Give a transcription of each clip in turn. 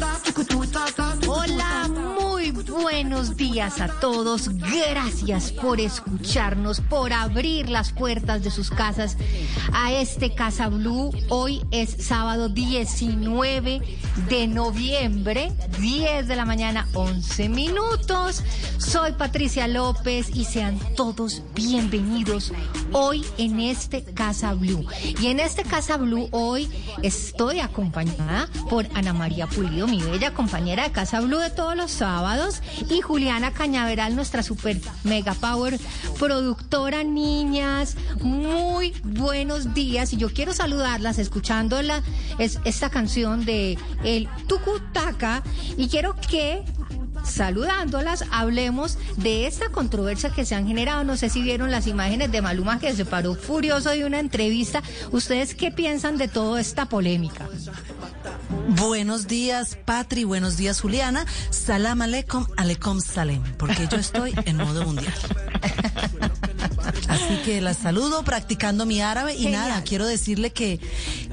Hola, muy buenos días a todos. Gracias por escucharnos, por abrir las puertas de sus casas a este Casa Blue. Hoy es sábado 19 de noviembre, 10 de la mañana, 11 minutos. Soy Patricia López y sean todos bienvenidos hoy en este Casa Blue. Y en este Casa Blue hoy estoy acompañada por Ana María Pulido, mi bella compañera de Casa Blue de todos los sábados, y Juliana Cañaveral, nuestra super mega power productora, niñas. Muy buenos días. Y yo quiero saludarlas escuchando la, es, esta canción de el Tucutaca. Y quiero que saludándolas, hablemos de esta controversia que se han generado. No sé si vieron las imágenes de Maluma que se paró furioso de una entrevista. ¿Ustedes qué piensan de toda esta polémica? Buenos días, Patri. Buenos días, Juliana. Salam aleikum, aleikum salem, porque yo estoy en modo mundial. Así que la saludo practicando mi árabe y Genial. nada, quiero decirle que,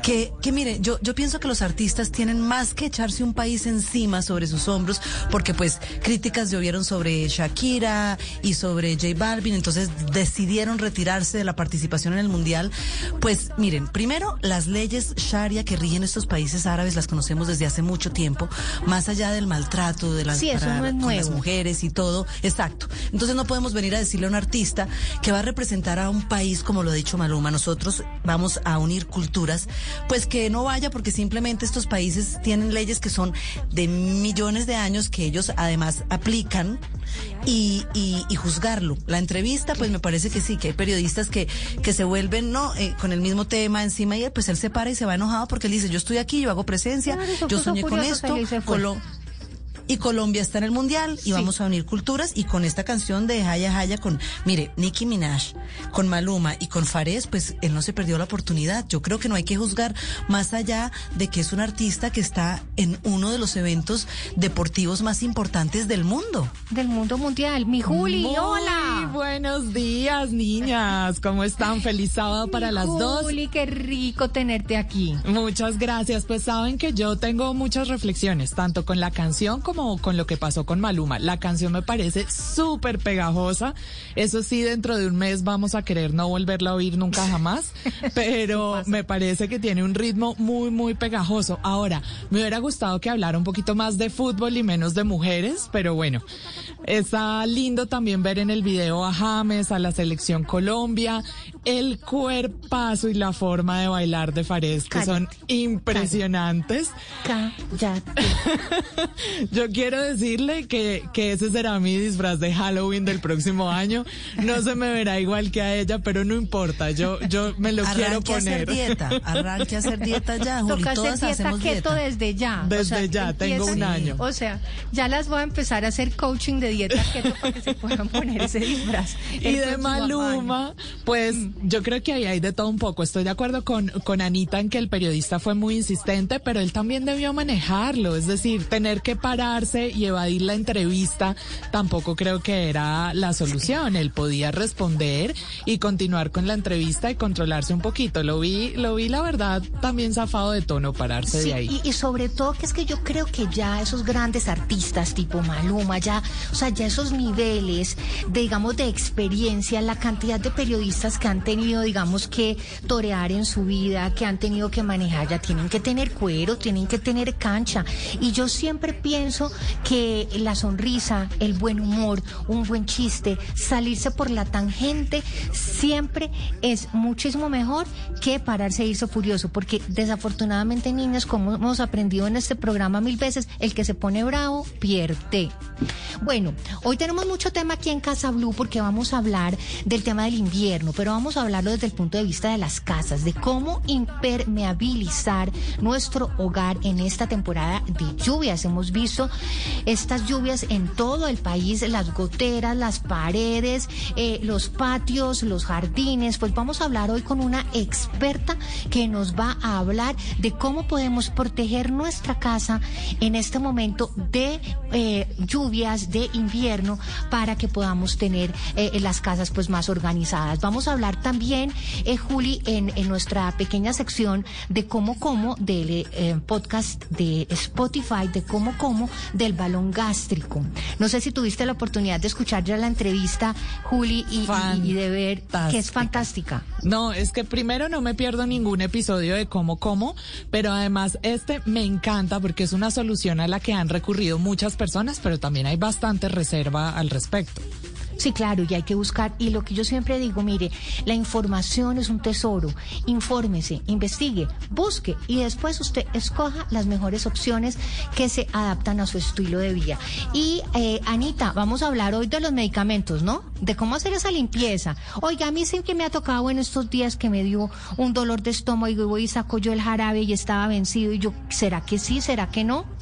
que, que mire, yo, yo pienso que los artistas tienen más que echarse un país encima sobre sus hombros, porque pues críticas llovieron sobre Shakira y sobre J Balvin, entonces decidieron retirarse de la participación en el mundial. Pues miren, primero las leyes Sharia que rigen estos países árabes las conocemos desde hace mucho tiempo, más allá del maltrato de las, Sí, eso no es con las mujeres y todo, exacto. Entonces no podemos venir a decirle a un artista que va a representar a un país como lo ha dicho Maluma, nosotros vamos a unir culturas, pues que no vaya porque simplemente estos países tienen leyes que son de millones de años que ellos además aplican y, y, y juzgarlo. La entrevista, pues me parece que sí, que hay periodistas que, que se vuelven, ¿no? Eh, con el mismo tema encima y él, pues él se para y se va enojado porque él dice, yo estoy aquí, yo hago presencia, Claro, yo soñé con esto, salió y Colombia está en el mundial y vamos a unir culturas y con esta canción de Jaya Jaya con, mire, Nicki Minaj, con Maluma y con Fares, pues él no se perdió la oportunidad. Yo creo que no hay que juzgar más allá de que es un artista que está en uno de los eventos deportivos más importantes del mundo. Del mundo mundial. Mi Juli, Muy hola. buenos días, niñas. ¿Cómo están? Feliz sábado para Mi las dos. Juli, qué rico tenerte aquí. Muchas gracias. Pues saben que yo tengo muchas reflexiones, tanto con la canción como con lo que pasó con Maluma. La canción me parece súper pegajosa. Eso sí, dentro de un mes vamos a querer no volverla a oír nunca jamás. Pero me parece que tiene un ritmo muy, muy pegajoso. Ahora, me hubiera gustado que hablara un poquito más de fútbol y menos de mujeres, pero bueno. Está lindo también ver en el video a James, a la selección Colombia, el cuerpazo y la forma de bailar de Fares, que son impresionantes. Cállate. Yo quiero decirle que, que ese será mi disfraz de Halloween del próximo año. No se me verá igual que a ella, pero no importa. Yo, yo me lo quiero Arranque a hacer poner. dieta, arranque a hacer dieta ya, Juli, Toca hacer todas dieta hacemos keto dieta. desde ya. Desde ya, tengo un año. O sea, ya las voy a empezar a hacer coaching de dieta keto para que se puedan poner ese disfraz. Y de Maluma, pues yo creo que ahí hay de todo un poco. Estoy de acuerdo con, con Anita en que el periodista fue muy insistente, pero él también debió manejarlo. Es decir, tener que parar y evadir la entrevista tampoco creo que era la solución. Él podía responder y continuar con la entrevista y controlarse un poquito. Lo vi, lo vi la verdad también zafado de tono pararse de ahí. Y, y, sobre todo que es que yo creo que ya esos grandes artistas tipo Maluma, ya, o sea, ya esos niveles, digamos, de experiencia, la cantidad de periodistas que han tenido, digamos, que torear en su vida, que han tenido que manejar, ya tienen que tener cuero, tienen que tener cancha. Y yo siempre pienso que la sonrisa, el buen humor, un buen chiste, salirse por la tangente, siempre es muchísimo mejor que pararse e irse furioso, porque desafortunadamente, niños, como hemos aprendido en este programa mil veces, el que se pone bravo pierde. Bueno, hoy tenemos mucho tema aquí en Casa Blue porque vamos a hablar del tema del invierno, pero vamos a hablarlo desde el punto de vista de las casas, de cómo impermeabilizar nuestro hogar en esta temporada de lluvias. Hemos visto estas lluvias en todo el país, las goteras, las paredes, eh, los patios, los jardines. Pues vamos a hablar hoy con una experta que nos va a hablar de cómo podemos proteger nuestra casa en este momento de eh, lluvias, de invierno, para que podamos tener eh, las casas pues más organizadas. Vamos a hablar también, Juli, en, en, nuestra pequeña sección de cómo como del podcast de Spotify, de cómo como del balón gástrico. No sé si tuviste la oportunidad de escuchar ya la entrevista, Juli, y, y, y de ver que es fantástica. No, es que primero no me pierdo ningún episodio de cómo como, pero además este me encanta porque es una solución a la que han recurrido muchas personas, pero también hay bastante reserva al respecto. Sí, claro, y hay que buscar. Y lo que yo siempre digo, mire, la información es un tesoro. Infórmese, investigue, busque y después usted escoja las mejores opciones que se adaptan a su estilo de vida. Y eh, Anita, vamos a hablar hoy de los medicamentos, ¿no? De cómo hacer esa limpieza. Oiga, a mí siempre me ha tocado en estos días que me dio un dolor de estómago y voy y saco yo el jarabe y estaba vencido y yo, ¿será que sí? ¿Será que no?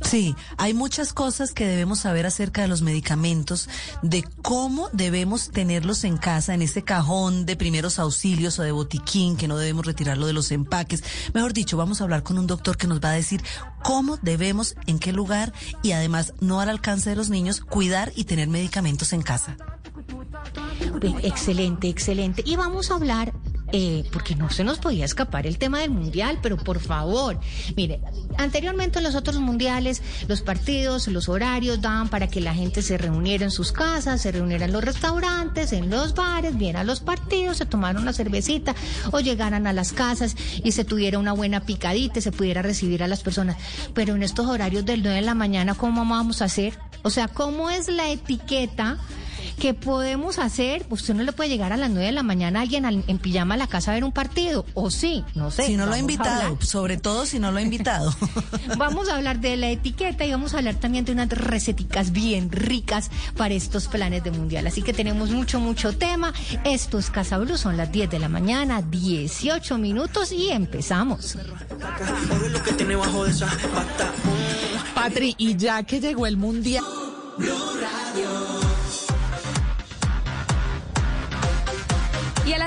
Sí, hay muchas cosas que debemos saber acerca de los medicamentos, de cómo debemos tenerlos en casa, en ese cajón de primeros auxilios o de botiquín, que no debemos retirarlo de los empaques. Mejor dicho, vamos a hablar con un doctor que nos va a decir cómo debemos, en qué lugar y además no al alcance de los niños, cuidar y tener medicamentos en casa. Excelente, excelente. Y vamos a hablar eh, porque no se nos podía escapar el tema del mundial, pero por favor, mire, anteriormente en los otros mundiales, los partidos, los horarios daban para que la gente se reuniera en sus casas, se reuniera en los restaurantes, en los bares, viera los partidos, se tomara una cervecita o llegaran a las casas y se tuviera una buena picadita, se pudiera recibir a las personas. Pero en estos horarios del 9 de la mañana, ¿cómo vamos a hacer? O sea, ¿cómo es la etiqueta? ¿Qué podemos hacer? Usted no le puede llegar a las 9 de la mañana a alguien en pijama a la casa a ver un partido, o sí, no sé. Si no lo ha invitado, sobre todo si no lo ha invitado. vamos a hablar de la etiqueta y vamos a hablar también de unas receticas bien ricas para estos planes de mundial. Así que tenemos mucho, mucho tema. Esto es Casa Blue, son las 10 de la mañana, 18 minutos y empezamos. Patri, y ya que llegó el mundial. Y a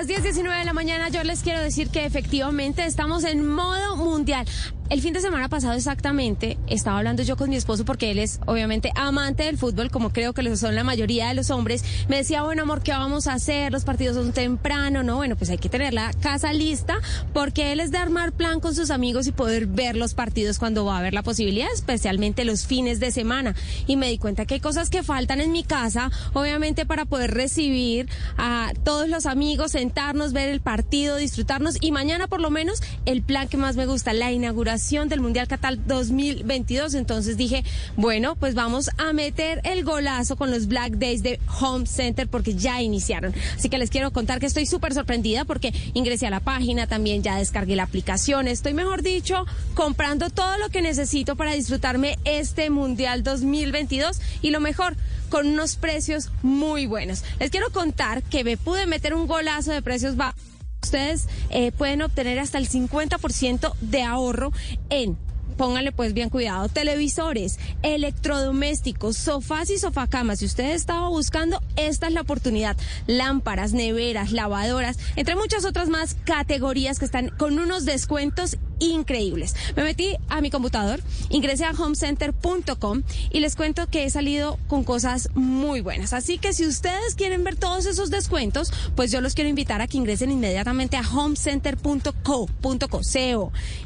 las 10.19 de la mañana yo les quiero decir que efectivamente estamos en modo mundial. El fin de semana pasado exactamente estaba hablando yo con mi esposo porque él es obviamente amante del fútbol, como creo que lo son la mayoría de los hombres. Me decía, bueno amor, ¿qué vamos a hacer? Los partidos son temprano, ¿no? Bueno, pues hay que tener la casa lista porque él es de armar plan con sus amigos y poder ver los partidos cuando va a haber la posibilidad, especialmente los fines de semana. Y me di cuenta que hay cosas que faltan en mi casa, obviamente para poder recibir a todos los amigos, sentarnos, ver el partido, disfrutarnos y mañana por lo menos el plan que más me gusta, la inauguración del Mundial Qatar 2022. Entonces dije, bueno, pues vamos a meter el golazo con los Black Days de Home Center porque ya iniciaron. Así que les quiero contar que estoy súper sorprendida porque ingresé a la página, también ya descargué la aplicación. Estoy, mejor dicho, comprando todo lo que necesito para disfrutarme este Mundial 2022 y lo mejor, con unos precios muy buenos. Les quiero contar que me pude meter un golazo de precios bajos ustedes eh, pueden obtener hasta el 50% de ahorro en pónganle pues bien cuidado, televisores, electrodomésticos, sofás y sofacamas. Si usted estaba buscando, esta es la oportunidad. Lámparas, neveras, lavadoras, entre muchas otras más categorías que están con unos descuentos increíbles. Me metí a mi computador, ingresé a homecenter.com y les cuento que he salido con cosas muy buenas. Así que si ustedes quieren ver todos esos descuentos, pues yo los quiero invitar a que ingresen inmediatamente a homecenter.co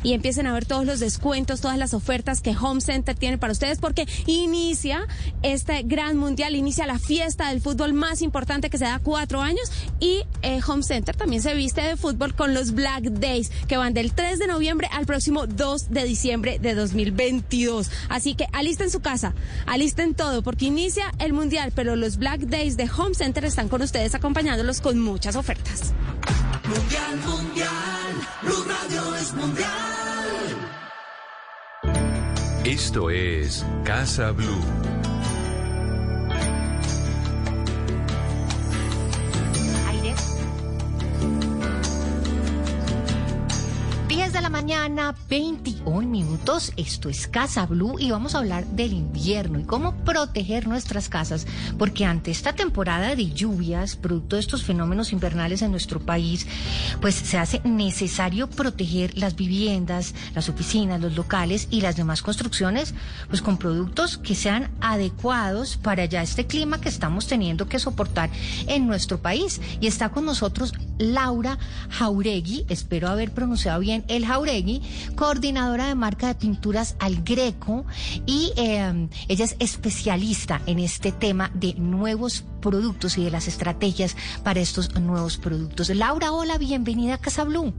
y empiecen a ver todos los descuentos, todas las ofertas que Home Center tiene para ustedes porque inicia este gran mundial, inicia la fiesta del fútbol más importante que se da cuatro años y eh, Home Center también se viste de fútbol con los Black Days que van del 3 de noviembre al próximo 2 de diciembre de 2022. Así que alisten su casa, alisten todo porque inicia el mundial, pero los Black Days de Home Center están con ustedes acompañándolos con muchas ofertas. Mundial, mundial, Blue Radio es mundial. Esto es Casa Blue. Mañana, 21 minutos. Esto es Casa Blue y vamos a hablar del invierno y cómo proteger nuestras casas, porque ante esta temporada de lluvias, producto de estos fenómenos invernales en nuestro país, pues se hace necesario proteger las viviendas, las oficinas, los locales y las demás construcciones, pues con productos que sean adecuados para ya este clima que estamos teniendo que soportar en nuestro país. Y está con nosotros Laura Jauregui, espero haber pronunciado bien el Jauregui, coordinadora de marca de pinturas al Greco y eh, ella es especialista en este tema de nuevos productos y de las estrategias para estos nuevos productos. Laura, hola, bienvenida a Casa Blue.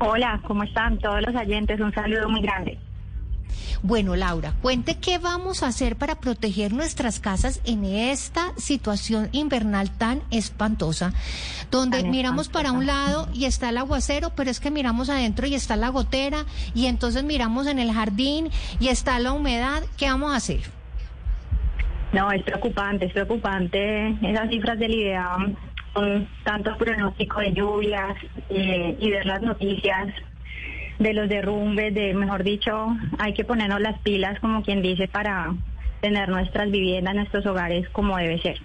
Hola, ¿cómo están todos los oyentes? Un saludo muy grande. Bueno, Laura, cuente qué vamos a hacer para proteger nuestras casas en esta situación invernal tan espantosa, donde Tan miramos para un lado y está el aguacero, pero es que miramos adentro y está la gotera, y entonces miramos en el jardín y está la humedad. ¿Qué vamos a hacer? No, es preocupante, es preocupante esas cifras del IDEAM con tanto pronóstico de lluvias eh, y ver las noticias de los derrumbes, de mejor dicho, hay que ponernos las pilas, como quien dice, para tener nuestras viviendas, nuestros hogares como debe ser.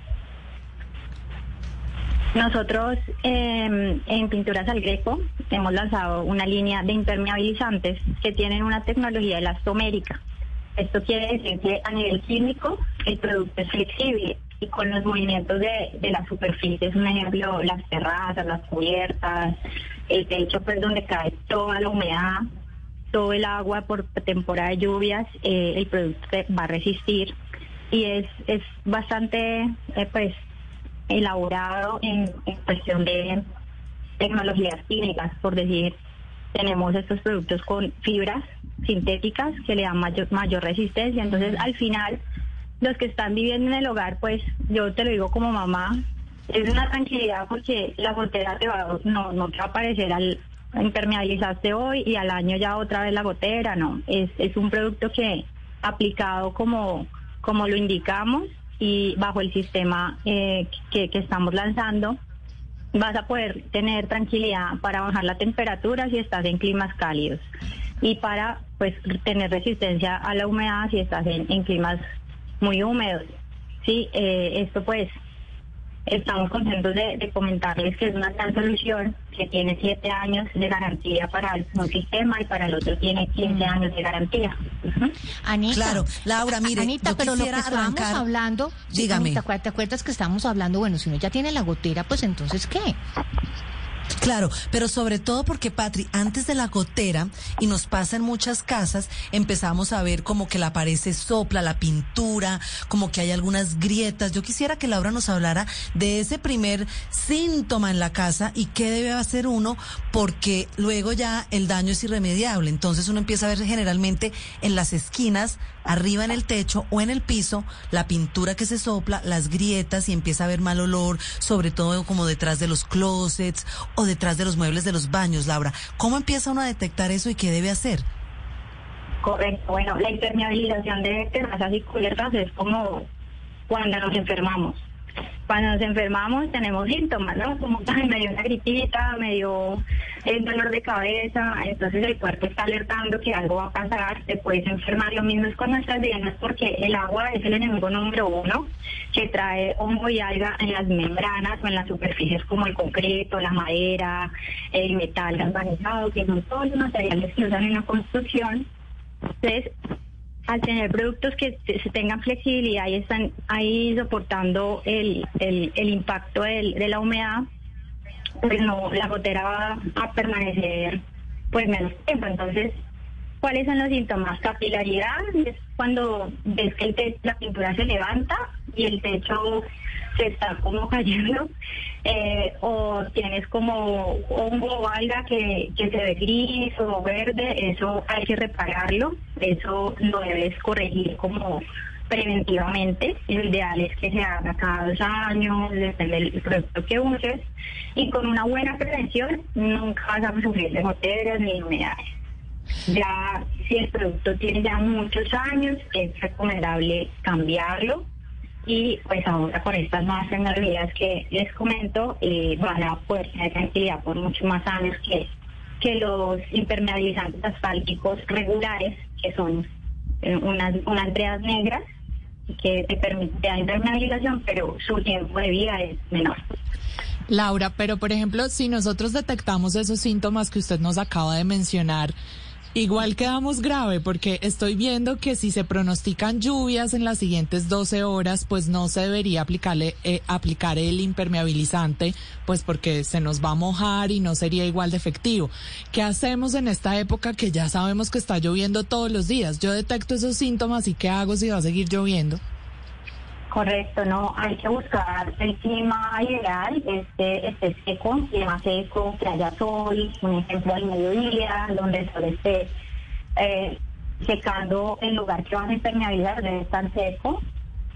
Nosotros eh, en Pinturas al Greco hemos lanzado una línea de impermeabilizantes que tienen una tecnología elastomérica. Esto quiere decir que a nivel químico el producto es flexible con los movimientos de, de las superficies, un ejemplo, las terrazas, las cubiertas, el techo pues donde cae toda la humedad, todo el agua por temporada de lluvias, eh, el producto va a resistir y es, es bastante eh, pues elaborado en, en cuestión de tecnologías químicas, por decir, tenemos estos productos con fibras sintéticas que le dan mayor, mayor resistencia. Entonces, al final, los que están viviendo en el hogar, pues yo te lo digo como mamá, es una tranquilidad porque la gotera te va, no, no te va a aparecer al impermeabilizaste hoy y al año ya otra vez la gotera, no. Es, es un producto que aplicado como, como lo indicamos y bajo el sistema eh, que, que estamos lanzando, vas a poder tener tranquilidad para bajar la temperatura si estás en climas cálidos y para pues tener resistencia a la humedad si estás en, en climas muy húmedos. Sí, eh, esto pues estamos contentos de, de comentarles que es una gran solución que tiene siete años de garantía para el- un sistema y para el otro tiene 15 años de garantía. Anita. Claro, Laura, mire, Anita, yo pero lo que estábamos arrancar- hablando, Dígame. Anita, ¿cu- ¿te acuerdas que estábamos hablando? Bueno, si uno ya tiene la gotera, pues entonces, ¿qué? Claro, pero sobre todo porque, Patri, antes de la gotera, y nos pasa en muchas casas, empezamos a ver como que la pared se sopla, la pintura, como que hay algunas grietas. Yo quisiera que Laura nos hablara de ese primer síntoma en la casa y qué debe hacer uno, porque luego ya el daño es irremediable. Entonces uno empieza a ver generalmente en las esquinas, arriba en el techo o en el piso, la pintura que se sopla, las grietas y empieza a ver mal olor, sobre todo como detrás de los closets o detrás de los muebles de los baños, Laura. ¿Cómo empieza uno a detectar eso y qué debe hacer? Correcto. Bueno, la impermeabilización de terrazas y cubiertas es como cuando nos enfermamos. Cuando nos enfermamos tenemos síntomas, ¿no? Como que me dio una gripita, me dio el dolor de cabeza, entonces el cuerpo está alertando que algo va a pasar, te puedes enfermar. Lo mismo es con nuestras venas porque el agua es el enemigo número uno que trae hongo y alga en las membranas o en las superficies como el concreto, la madera, el metal galvanizado, que son todos los materiales que usan en la construcción. Entonces, al tener productos que se tengan flexibilidad y están ahí soportando el, el, el impacto del, de la humedad, pues no, la gotera va a permanecer pues menos tiempo. Entonces, ¿cuáles son los síntomas? Capilaridad es cuando ves que el la pintura se levanta y el techo se está como cayendo, eh, o tienes como hongo o alga que, que se ve gris o verde, eso hay que repararlo, eso lo debes corregir como preventivamente. Lo ideal es que se haga cada dos años, depende del producto que uses, y con una buena prevención nunca vas a sufrir de goteras ni humedades. Ya si el producto tiene ya muchos años, es recomendable cambiarlo y pues ahora con estas nuevas tecnologías que les comento eh, van a poder tener tranquilidad por muchos más años que, que los impermeabilizantes asfálticos regulares, que son eh, unas, unas breas negras que te permiten la impermeabilización, pero su tiempo de vida es menor. Laura, pero por ejemplo, si nosotros detectamos esos síntomas que usted nos acaba de mencionar, Igual quedamos grave porque estoy viendo que si se pronostican lluvias en las siguientes 12 horas, pues no se debería aplicarle, eh, aplicar el impermeabilizante, pues porque se nos va a mojar y no sería igual de efectivo. ¿Qué hacemos en esta época que ya sabemos que está lloviendo todos los días? Yo detecto esos síntomas y ¿qué hago si va a seguir lloviendo? Correcto, no, hay que buscar el clima ideal, este, este seco, clima seco, que haya sol, un ejemplo al mediodía, donde el sol esté eh, secando el lugar que vas a impermeabilizar, debe estar seco,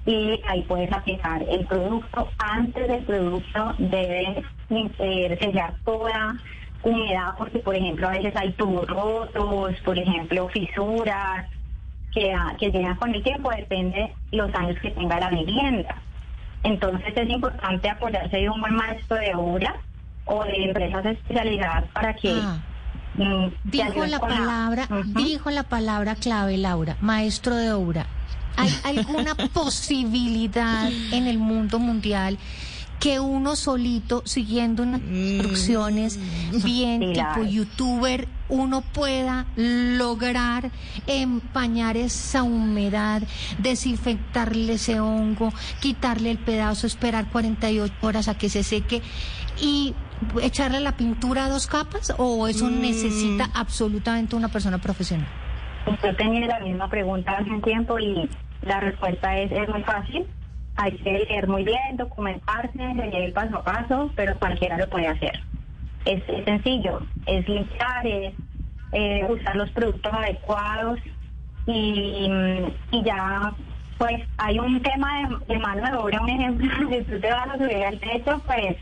y ahí puedes aplicar el producto. Antes del producto debe eh, toda humedad, porque por ejemplo a veces hay tubos rotos, por ejemplo fisuras, que, que llegan con el tiempo, depende los años que tenga la vivienda. Entonces es importante apoyarse de un buen maestro de obra o de empresas especializadas para que... Ah. Mm, dijo la palabra, dijo la palabra clave, Laura, maestro de obra. ¿Hay alguna posibilidad en el mundo mundial que uno solito, siguiendo unas mm. instrucciones bien tipo youtuber, uno pueda lograr empañar esa humedad, desinfectarle ese hongo, quitarle el pedazo, esperar 48 horas a que se seque y echarle la pintura a dos capas o eso mm. necesita absolutamente una persona profesional? Usted tenía la misma pregunta hace un tiempo y la respuesta es, es muy fácil hay que leer muy bien, documentarse, leer paso a paso, pero cualquiera lo puede hacer. Es, sencillo, es limpiar, es eh, usar los productos adecuados y, y, ya pues hay un tema de, mano de obra, un ejemplo, si tú te vas a subir al techo, pues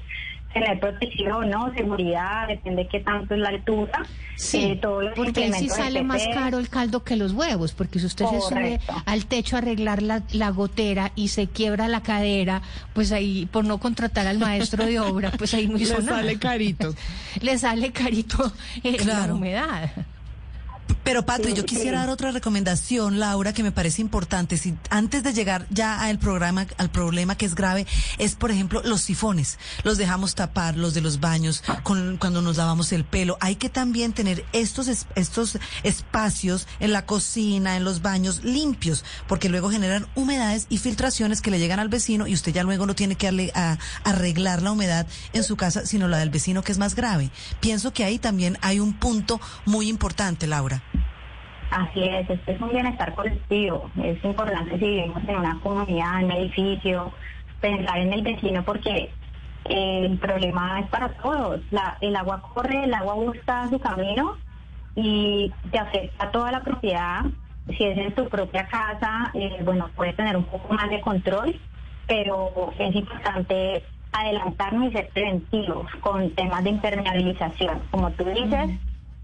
tener protección, ¿no? Seguridad, depende de qué tanto es la altura. Sí, eh, porque ahí sí sale más caro el caldo que los huevos, porque si usted se sube al techo a arreglar la, la, gotera y se quiebra la cadera, pues ahí, por no contratar al maestro de obra, pues ahí no hizo Le sale carito. Le sale carito eh, la humedad. Pero Patri, yo quisiera dar otra recomendación, Laura, que me parece importante. Si antes de llegar ya al programa, al problema que es grave, es por ejemplo los sifones. Los dejamos tapar, los de los baños, con, cuando nos lavamos el pelo. Hay que también tener estos estos espacios en la cocina, en los baños limpios, porque luego generan humedades y filtraciones que le llegan al vecino y usted ya luego no tiene que arreglar la humedad en su casa, sino la del vecino que es más grave. Pienso que ahí también hay un punto muy importante, Laura. Así es, este es un bienestar colectivo. Es importante si vivimos en una comunidad, en un edificio, pensar en el vecino porque el problema es para todos. El agua corre, el agua busca su camino y te afecta a toda la propiedad. Si es en tu propia casa, eh, bueno, puedes tener un poco más de control, pero es importante adelantarnos y ser preventivos con temas de impermeabilización. Como tú dices,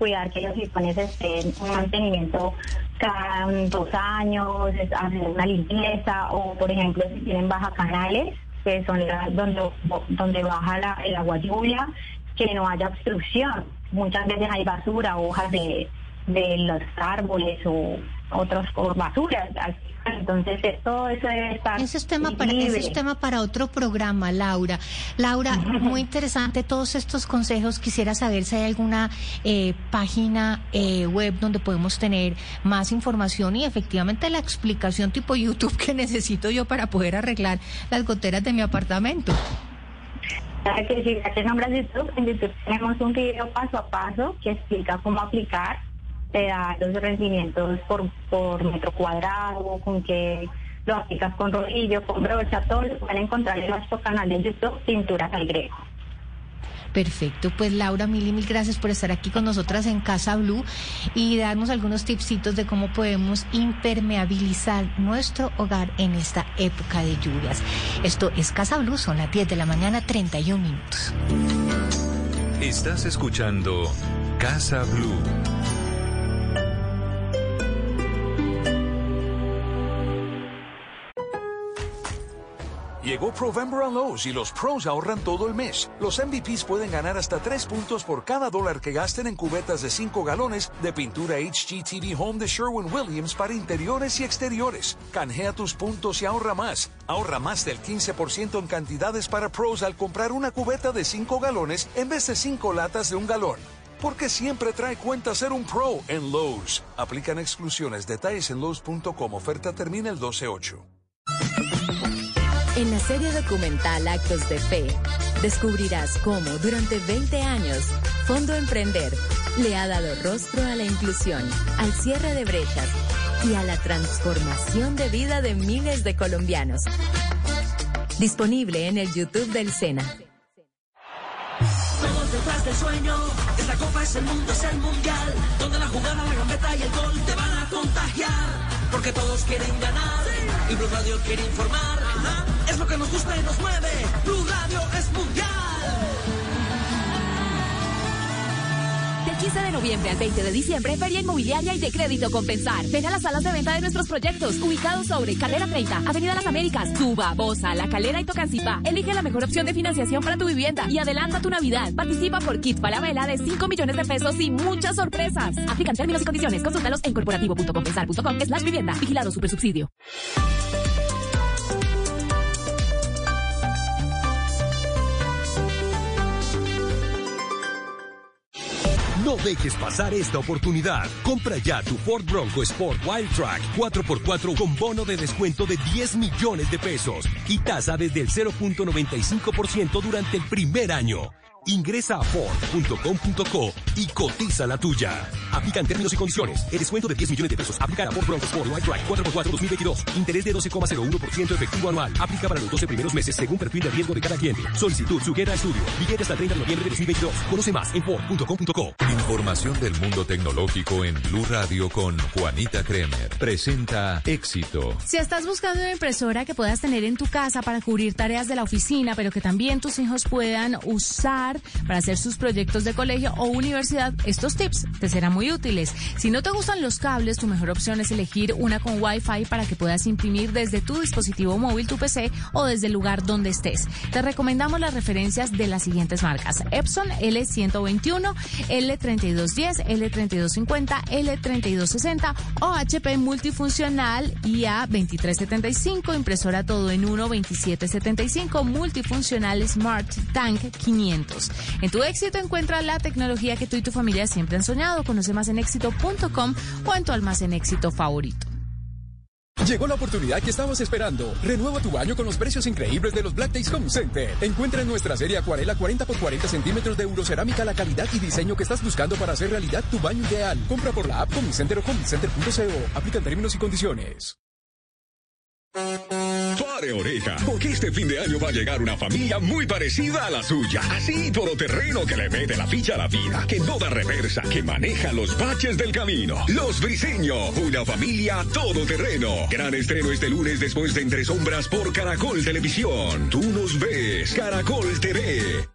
cuidar que los sifones estén en mantenimiento cada dos años, hacer una limpieza o, por ejemplo, si tienen baja canales, que son donde, donde baja la, el agua lluvia, que no haya obstrucción. Muchas veces hay basura, hojas de, de los árboles o otras basuras. Entonces, eh, todo eso debe estar. Ese es, tema para, ese es tema para otro programa, Laura. Laura, muy interesante todos estos consejos. Quisiera saber si hay alguna eh, página eh, web donde podemos tener más información y efectivamente la explicación tipo YouTube que necesito yo para poder arreglar las goteras de mi apartamento. Que si te nombras YouTube, en YouTube tenemos un video paso a paso que explica cómo aplicar te da los rendimientos por, por metro cuadrado, con que lo aplicas con rodillo, con brocha, todo lo pueden encontrar en nuestro canal de YouTube, Pinturas al Greco. Perfecto, pues Laura, mil y mil gracias por estar aquí con nosotras en Casa Blue y darnos algunos tipsitos de cómo podemos impermeabilizar nuestro hogar en esta época de lluvias. Esto es Casa Blue, son las 10 de la mañana, 31 minutos. Estás escuchando Casa Blue. Llegó Provember a Lowe's y los pros ahorran todo el mes. Los MVPs pueden ganar hasta 3 puntos por cada dólar que gasten en cubetas de 5 galones de pintura HGTV Home de Sherwin Williams para interiores y exteriores. Canjea tus puntos y ahorra más. Ahorra más del 15% en cantidades para pros al comprar una cubeta de 5 galones en vez de 5 latas de un galón. Porque siempre trae cuenta ser un pro en Lowe's. Aplican exclusiones. Detalles en Lowe's.com. Oferta termina el 12-8. En la serie documental Actos de Fe, descubrirás cómo durante 20 años Fondo Emprender le ha dado rostro a la inclusión, al cierre de brechas y a la transformación de vida de miles de colombianos. Disponible en el YouTube del SENA. Detrás del sueño, copa es el mundo, es el mundial, donde la jugada, la gambeta y el gol te van a contagiar porque todos quieren ganar y Blue Radio quiere informar. Es lo que nos gusta y nos mueve. Blue Radio es mundial. 15 de noviembre al 20 de diciembre, Feria Inmobiliaria y de Crédito Compensar. Ven a las salas de venta de nuestros proyectos, ubicados sobre Carrera 30, Avenida Las Américas, Tuba, Bosa, La Calera y Tocancipá. Elige la mejor opción de financiación para tu vivienda y adelanta tu Navidad. Participa por kit para vela de 5 millones de pesos y muchas sorpresas. Aplican términos y condiciones. Consúltalos en corporativo.compensar.com slash vivienda. Vigilado Supersubsidio. No dejes pasar esta oportunidad. Compra ya tu Ford Bronco Sport Wild Track 4x4 con bono de descuento de 10 millones de pesos y tasa desde el 0.95% durante el primer año. Ingresa a Ford.com.co y cotiza la tuya. Aplican términos y condiciones. El descuento de 10 millones de pesos aplica a Ford Bronco Sport White Drive 4x4 2022. Interés de 12,01% efectivo anual. Aplica para los 12 primeros meses según perfil de riesgo de cada cliente. Solicitud sujeta a estudio. Billete hasta el 30 de noviembre de 2022. Conoce más en Ford.com.co. Información del mundo tecnológico en Blue Radio con Juanita Kremer. Presenta Éxito. Si estás buscando una impresora que puedas tener en tu casa para cubrir tareas de la oficina, pero que también tus hijos puedan usar para hacer sus proyectos de colegio o universidad, estos tips te serán muy útiles. Si no te gustan los cables, tu mejor opción es elegir una con Wi-Fi para que puedas imprimir desde tu dispositivo móvil, tu PC o desde el lugar donde estés. Te recomendamos las referencias de las siguientes marcas: Epson L121, L3210, L3250, L3260 o HP multifuncional IA2375, impresora todo en 1 2775, multifuncional Smart Tank 500. En tu éxito encuentra la tecnología que tú y tu familia siempre han soñado. Conoce más en éxito.com o en tu almacén éxito favorito. Llegó la oportunidad que estabas esperando. Renueva tu baño con los precios increíbles de los Black Days Home Center. Encuentra en nuestra serie Acuarela 40 por 40 centímetros de Eurocerámica la calidad y diseño que estás buscando para hacer realidad tu baño ideal. Compra por la app Homecenter o homecenter.co. Aplican términos y condiciones. Pare oreja, porque este fin de año va a llegar una familia muy parecida a la suya. Así, todoterreno que le mete la ficha a la vida, que no da reversa, que maneja los baches del camino. Los Briseños, una familia todoterreno. Gran estreno este lunes después de Entre Sombras por Caracol Televisión. Tú nos ves, Caracol TV.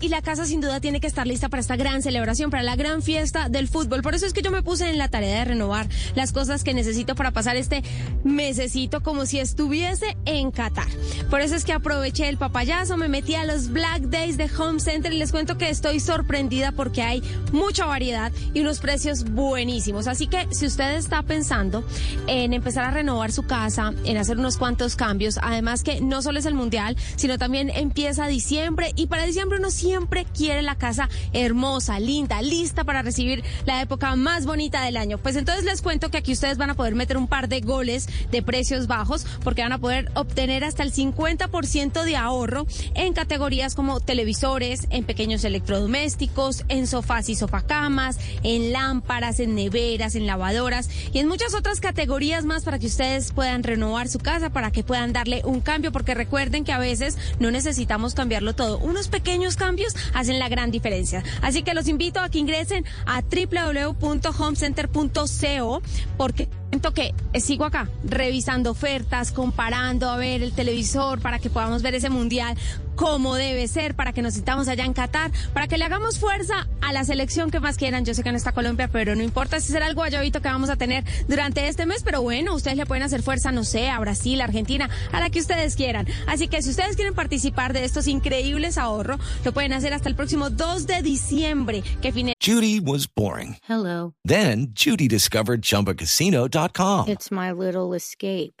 Y la casa sin duda tiene que estar lista para esta gran celebración, para la gran fiesta del fútbol. Por eso es que yo me puse en la tarea de renovar las cosas que necesito para pasar este mesecito como si estuviese en Qatar. Por eso es que aproveché el papayazo, me metí a los Black Days de Home Center y les cuento que estoy sorprendida porque hay mucha variedad y unos precios buenísimos. Así que si usted está pensando en empezar a renovar su casa, en hacer unos cuantos cambios, además que no solo es el mundial, sino también empieza diciembre y para diciembre uno siempre quiere la casa hermosa, linda, lista para recibir la época más bonita del año. Pues entonces les cuento que aquí ustedes van a poder meter un par de goles de precios bajos porque van a poder obtener hasta el 50% de ahorro en categorías como televisores, en pequeños electrodomésticos, en sofás y sofacamas, en lámparas, en neveras, en lavadoras y en muchas otras categorías más para que ustedes puedan renovar su casa, para que puedan darle un cambio, porque recuerden que a veces no necesitamos cambiarlo todo. Unos pequeños cambios hacen la gran diferencia. Así que los invito a que ingresen a www.homecenter.co porque siento que sigo acá revisando ofertas, comparando a ver el televisor para que podamos ver ese mundial como debe ser, para que nos sintamos allá en Qatar, para que le hagamos fuerza a la selección que más quieran. Yo sé que no está Colombia, pero no importa si será el guayabito que vamos a tener durante este mes, pero bueno, ustedes le pueden hacer fuerza, no sé, a Brasil, Argentina, a la que ustedes quieran. Así que si ustedes quieren participar de estos increíbles ahorros, lo pueden hacer hasta el próximo 2 de diciembre, que fine Judy was boring. Hello. Then Judy discovered ChumbaCasino.com. It's my little escape.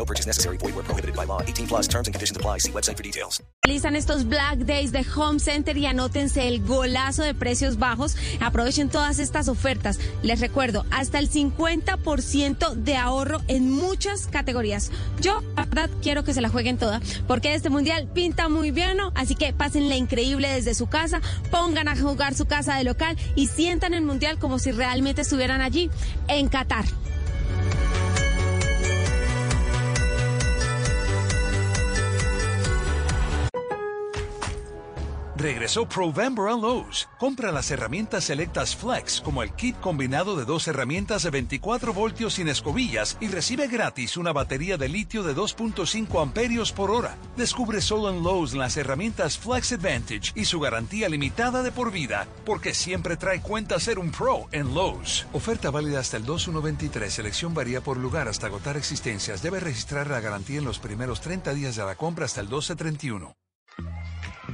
No purchase necessary. Void where prohibited by law. 18 plus terms and conditions apply. See website for details. Realizan estos Black Days de Home Center y anótense el golazo de precios bajos. Aprovechen todas estas ofertas. Les recuerdo, hasta el 50% de ahorro en muchas categorías. Yo, la verdad, quiero que se la jueguen toda porque este mundial pinta muy bien, ¿no? Así que pásenle increíble desde su casa, pongan a jugar su casa de local y sientan el mundial como si realmente estuvieran allí en Qatar. Regresó Provember a Lowe's. Compra las herramientas selectas Flex, como el kit combinado de dos herramientas de 24 voltios sin escobillas y recibe gratis una batería de litio de 2.5 amperios por hora. Descubre solo en Lowe's las herramientas Flex Advantage y su garantía limitada de por vida, porque siempre trae cuenta ser un pro en Lowe's. Oferta válida hasta el 2123. Selección varía por lugar hasta agotar existencias. Debe registrar la garantía en los primeros 30 días de la compra hasta el 1231.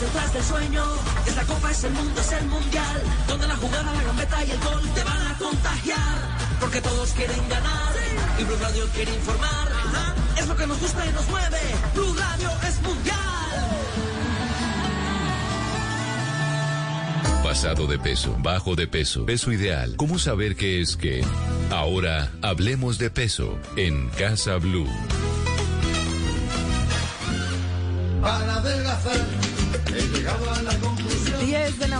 Detrás del sueño, esta copa es el mundo, es el mundial, donde la jugada, la gambeta y el gol te van a contagiar, porque todos quieren ganar y Blue Radio quiere informar, es lo que nos gusta y nos mueve, Blue Radio es mundial. Pasado de peso, bajo de peso, peso ideal. ¿Cómo saber qué es qué? Ahora hablemos de peso en Casa Blue.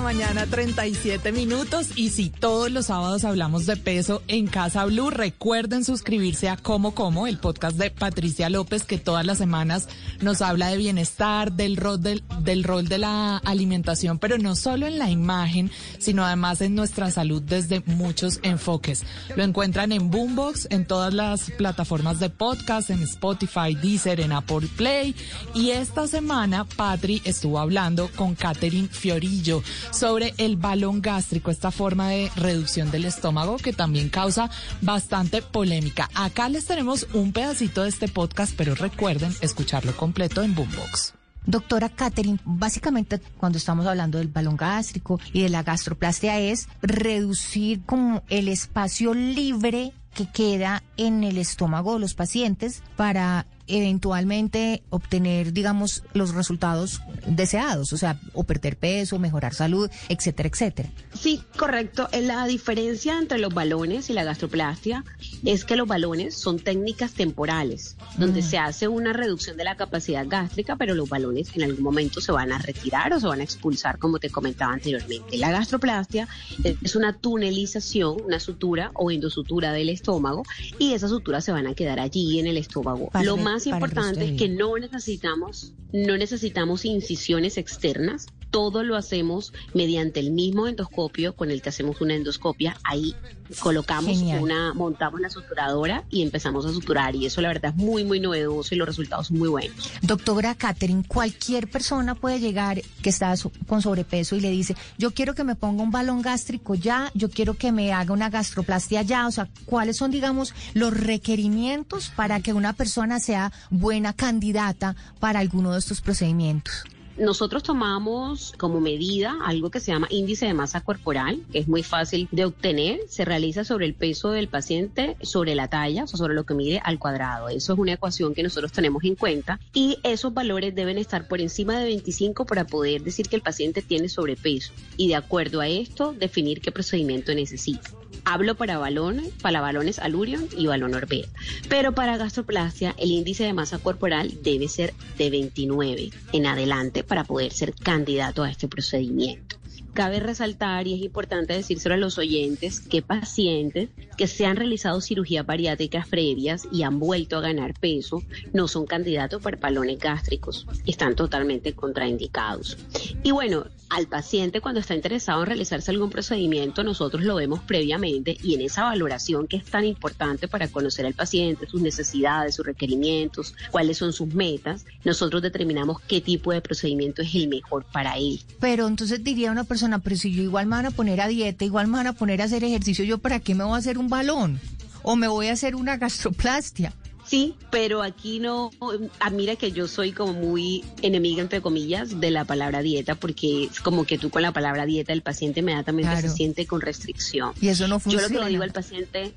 La conclusión. 10 de la la mañana, 37 minutos. Y si todos los sábados hablamos de peso en Casa Blue, recuerden suscribirse a Como Como, el podcast de Patricia López, que todas las semanas nos habla de bienestar, del rol, del, del rol de la alimentación, pero no solo en la imagen, sino además en nuestra salud desde muchos enfoques. Lo encuentran en Boombox, en todas las plataformas de podcast, en Spotify, Deezer, en Apple Play. Y esta semana, Patri estuvo hablando con Catherine Fiorillo sobre el balón gástrico, esta forma de reducción del estómago que también causa bastante polémica. Acá les tenemos un pedacito de este podcast, pero recuerden escucharlo completo en Boombox. Doctora Catherine, básicamente cuando estamos hablando del balón gástrico y de la gastroplastia es reducir como el espacio libre que queda en el estómago de los pacientes para eventualmente obtener, digamos, los resultados deseados, o sea, o perder peso, mejorar salud, etcétera, etcétera. Sí, correcto. La diferencia entre los balones y la gastroplastia es que los balones son técnicas temporales, donde se hace una reducción de la capacidad gástrica, pero los balones en algún momento se van a retirar o se van a expulsar, como te comentaba anteriormente. La gastroplastia es una tunelización, una sutura o endosutura del estómago, y esas suturas se van a quedar allí en el estómago. Lo más importante es que no necesitamos, no necesitamos incisiones externas. Todo lo hacemos mediante el mismo endoscopio con el que hacemos una endoscopia. Ahí colocamos una, montamos la suturadora y empezamos a suturar. Y eso la verdad es muy, muy novedoso y los resultados son muy buenos. Doctora Catherine, cualquier persona puede llegar que está con sobrepeso y le dice, yo quiero que me ponga un balón gástrico ya, yo quiero que me haga una gastroplastia ya. O sea, ¿cuáles son, digamos, los requerimientos para que una persona sea buena candidata para alguno de estos procedimientos? Nosotros tomamos como medida algo que se llama índice de masa corporal, que es muy fácil de obtener. Se realiza sobre el peso del paciente, sobre la talla, o sobre lo que mide al cuadrado. Eso es una ecuación que nosotros tenemos en cuenta y esos valores deben estar por encima de 25 para poder decir que el paciente tiene sobrepeso y de acuerdo a esto definir qué procedimiento necesita. Hablo para balones, para balones alurion y balón Orbea. Pero para gastroplastia, el índice de masa corporal debe ser de 29 en adelante para poder ser candidato a este procedimiento. Cabe resaltar, y es importante decírselo a los oyentes, que pacientes que se han realizado cirugías bariátricas previas y han vuelto a ganar peso no son candidatos para balones gástricos, están totalmente contraindicados. Y bueno, al paciente cuando está interesado en realizarse algún procedimiento, nosotros lo vemos previamente y en esa valoración que es tan importante para conocer al paciente, sus necesidades, sus requerimientos, cuáles son sus metas, nosotros determinamos qué tipo de procedimiento es el mejor para él. Pero entonces diría una persona, pero si yo igual me van a poner a dieta, igual me van a poner a hacer ejercicio, ¿yo para qué me voy a hacer un balón? ¿O me voy a hacer una gastroplastia? Sí, pero aquí no, ah, mira que yo soy como muy enemiga, entre comillas, de la palabra dieta, porque es como que tú con la palabra dieta el paciente inmediatamente se siente con restricción. Y eso no funciona. Yo lo que le digo al paciente,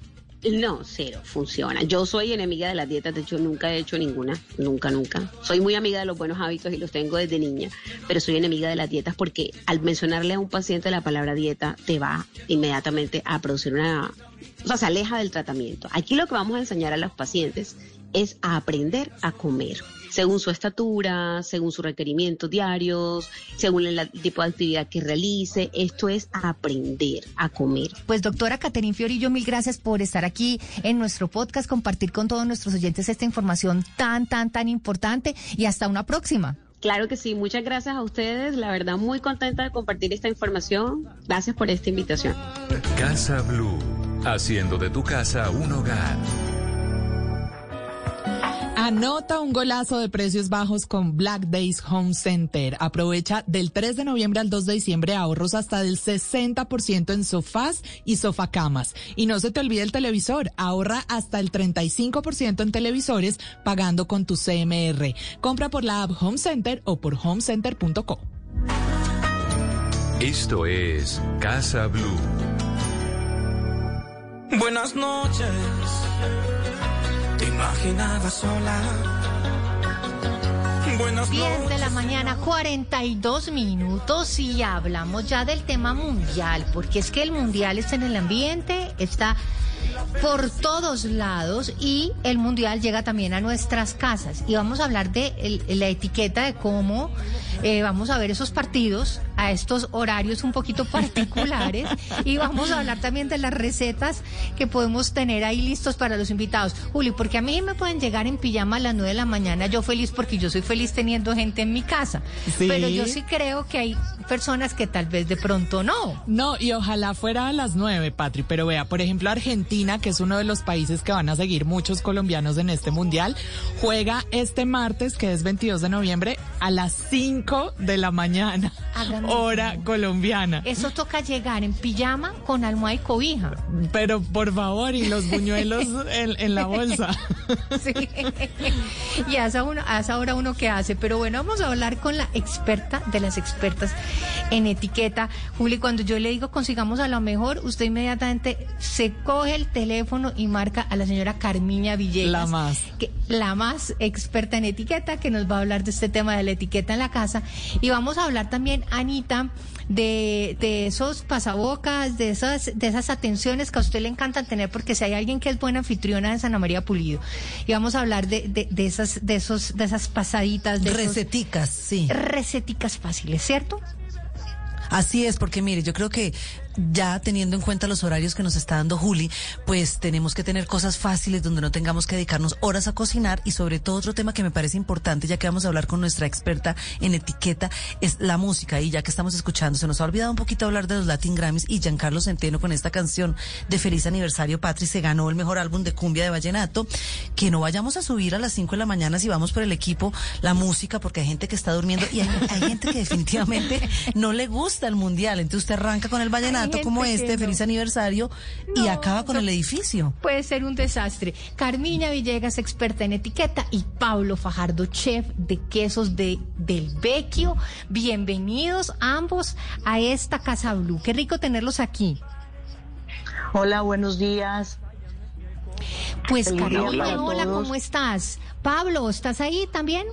no, cero, funciona. Yo soy enemiga de las dietas, de hecho nunca he hecho ninguna, nunca, nunca. Soy muy amiga de los buenos hábitos y los tengo desde niña, pero soy enemiga de las dietas porque al mencionarle a un paciente la palabra dieta te va inmediatamente a producir una, o sea, se aleja del tratamiento. Aquí lo que vamos a enseñar a los pacientes es a aprender a comer según su estatura, según sus requerimientos diarios, según el tipo de actividad que realice. Esto es aprender a comer. Pues doctora Caterín Fiorillo, mil gracias por estar aquí en nuestro podcast, compartir con todos nuestros oyentes esta información tan, tan, tan importante y hasta una próxima. Claro que sí, muchas gracias a ustedes, la verdad muy contenta de compartir esta información. Gracias por esta invitación. Casa Blue, haciendo de tu casa un hogar. Anota un golazo de precios bajos con Black Days Home Center. Aprovecha del 3 de noviembre al 2 de diciembre ahorros hasta del 60% en sofás y sofacamas. Y no se te olvide el televisor. Ahorra hasta el 35% en televisores pagando con tu CMR. Compra por la app Home Center o por homecenter.co. Esto es Casa Blue. Buenas noches imaginaba sola. Buenas 10 de la mañana, 42 minutos y hablamos ya del tema mundial, porque es que el mundial está en el ambiente, está por todos lados y el mundial llega también a nuestras casas. Y vamos a hablar de la etiqueta de cómo eh, vamos a ver esos partidos a estos horarios un poquito particulares y vamos a hablar también de las recetas que podemos tener ahí listos para los invitados. Juli, porque a mí me pueden llegar en pijama a las 9 de la mañana, yo feliz porque yo soy feliz teniendo gente en mi casa. Pero yo sí creo que hay personas que tal vez de pronto no. No, y ojalá fuera a las 9, Patri, pero vea, por ejemplo, Argentina, que es uno de los países que van a seguir muchos colombianos en este mundial, juega este martes, que es 22 de noviembre, a las 5 de la mañana, hora colombiana. Eso toca llegar en pijama con almohada y cobija. Pero por favor, y los buñuelos en, la bolsa. sí. Y a esa, uno, a esa hora uno que hace. Pero bueno, vamos a hablar con la experta de las expertas en etiqueta. Juli, cuando yo le digo consigamos a lo mejor, usted inmediatamente se coge el teléfono y marca a la señora Carmiña Villegas. La más. Que, la más experta en etiqueta, que nos va a hablar de este tema de la etiqueta en la casa. Y vamos a hablar también, Anita, de, de esos pasabocas, de esas, de esas atenciones que a usted le encantan tener, porque si hay alguien que es buena anfitriona de Santa María Pulido, y vamos a hablar de, de, de esas, de esos, de esas pasaditas, de receticas, sí. Receticas fáciles, ¿cierto? Así es, porque mire, yo creo que ya teniendo en cuenta los horarios que nos está dando Juli, pues tenemos que tener cosas fáciles donde no tengamos que dedicarnos horas a cocinar. Y sobre todo otro tema que me parece importante, ya que vamos a hablar con nuestra experta en etiqueta, es la música. Y ya que estamos escuchando, se nos ha olvidado un poquito hablar de los Latin Grammys y Giancarlo Centeno con esta canción de Feliz Aniversario Patri se ganó el mejor álbum de cumbia de vallenato, que no vayamos a subir a las 5 de la mañana si vamos por el equipo la música porque hay gente que está durmiendo y hay, hay gente que definitivamente no le gusta el mundial, entonces usted arranca con el vallenato como este, feliz aniversario, y acaba con el edificio. Puede ser un desastre. Carmiña Villegas, experta en etiqueta, y Pablo Fajardo, chef de quesos de del Vecchio. Bienvenidos ambos a esta Casa Blue. Qué rico tenerlos aquí. Hola, buenos días. Pues Carmiña, hola, ¿cómo estás? Pablo, ¿estás ahí también?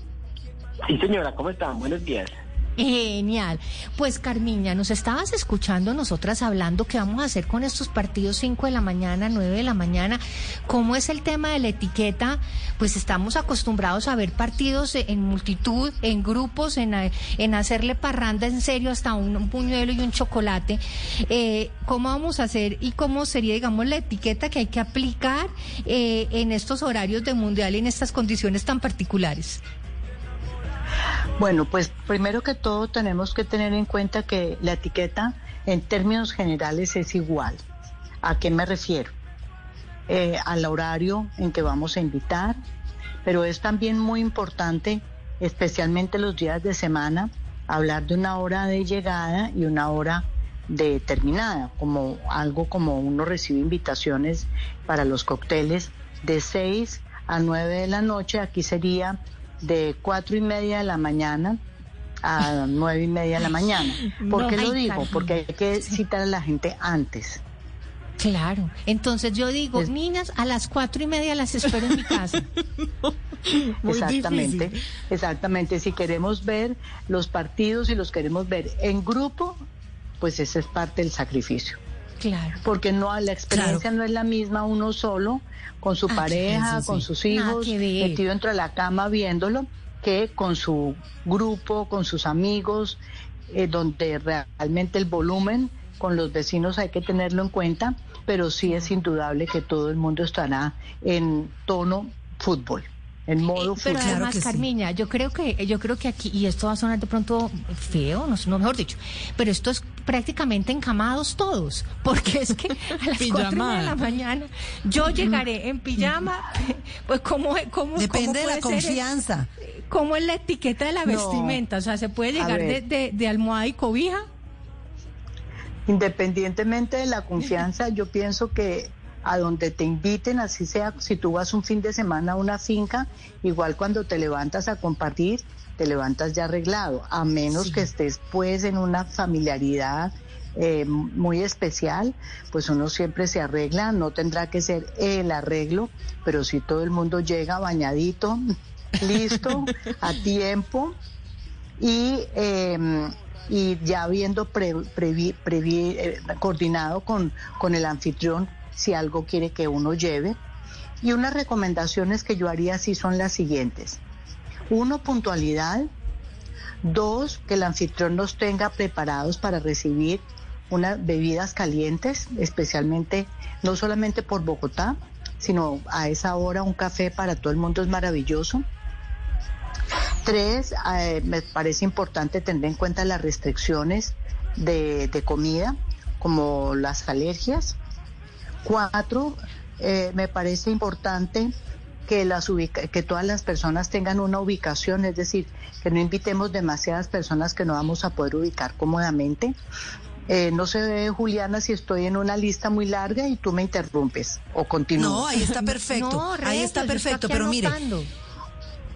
Sí, señora, ¿cómo están? Buenos días. Genial. Pues Carmiña, nos estabas escuchando nosotras hablando qué vamos a hacer con estos partidos 5 de la mañana, 9 de la mañana. ¿Cómo es el tema de la etiqueta? Pues estamos acostumbrados a ver partidos en multitud, en grupos, en, en hacerle parranda en serio hasta un, puñuelo y un chocolate. Eh, ¿Cómo vamos a hacer y cómo sería, digamos, la etiqueta que hay que aplicar eh, en estos horarios de mundial y en estas condiciones tan particulares? Bueno, pues primero que todo tenemos que tener en cuenta que la etiqueta en términos generales es igual. ¿A qué me refiero? Eh, al horario en que vamos a invitar, pero es también muy importante, especialmente los días de semana, hablar de una hora de llegada y una hora de terminada, como algo como uno recibe invitaciones para los cócteles de 6 a 9 de la noche, aquí sería de cuatro y media de la mañana a nueve y media de la mañana. ¿Por qué lo digo? Porque hay que citar a la gente antes. Claro. Entonces yo digo, niñas, a las cuatro y media las espero en mi casa. exactamente, exactamente. Si queremos ver los partidos y los queremos ver en grupo, pues ese es parte del sacrificio. Claro. Porque no, la experiencia no es la misma uno solo, con su ah, pareja, con sus hijos, metido dentro de la cama viéndolo, que con su grupo, con sus amigos, eh, donde realmente el volumen con los vecinos hay que tenerlo en cuenta, pero sí es indudable que todo el mundo estará en tono fútbol en modo Pero además, Carmiña, yo creo que yo creo que aquí y esto va a sonar de pronto feo, no, no mejor dicho, pero esto es prácticamente encamados todos, porque es que a las cuatro de la mañana yo llegaré en pijama, pues cómo cómo depende de la confianza, cómo es la etiqueta de la vestimenta, o sea, se puede llegar de, de almohada y cobija. Independientemente de la confianza, yo pienso que a donde te inviten, así sea, si tú vas un fin de semana a una finca, igual cuando te levantas a compartir, te levantas ya arreglado, a menos que estés pues en una familiaridad eh, muy especial, pues uno siempre se arregla, no tendrá que ser el arreglo, pero si todo el mundo llega bañadito, listo, a tiempo y... Em, y ya habiendo eh, coordinado con, con el anfitrión si algo quiere que uno lleve. Y unas recomendaciones que yo haría así son las siguientes. Uno, puntualidad. Dos, que el anfitrión nos tenga preparados para recibir unas bebidas calientes, especialmente no solamente por Bogotá, sino a esa hora un café para todo el mundo es maravilloso. Tres, eh, me parece importante tener en cuenta las restricciones de comida, como las alergias. Cuatro, eh, me parece importante que, las ubica que todas las personas tengan una ubicación, es decir, que no invitemos demasiadas personas que no vamos a poder ubicar cómodamente. Eh, no se ve, Juliana, si estoy en una lista muy larga y tú me interrumpes o continúas. No, ahí está perfecto. No, ahí está perfecto, pero mire.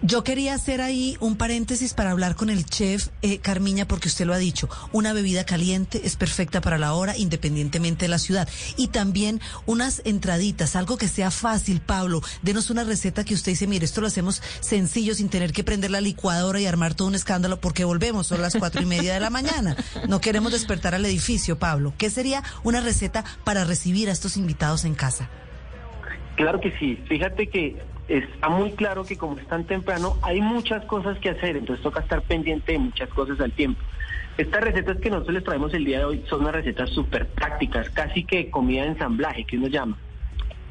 Yo quería hacer ahí un paréntesis para hablar con el chef eh, Carmiña, porque usted lo ha dicho, una bebida caliente es perfecta para la hora, independientemente de la ciudad. Y también unas entraditas, algo que sea fácil, Pablo. Denos una receta que usted dice, mire, esto lo hacemos sencillo, sin tener que prender la licuadora y armar todo un escándalo, porque volvemos, son las cuatro y media de la mañana. No queremos despertar al edificio, Pablo. ¿Qué sería una receta para recibir a estos invitados en casa? Claro que sí. Fíjate que está muy claro que como es tan temprano, hay muchas cosas que hacer, entonces toca estar pendiente de muchas cosas al tiempo. Estas recetas que nosotros les traemos el día de hoy son unas recetas súper prácticas, casi que comida de ensamblaje, que uno llama.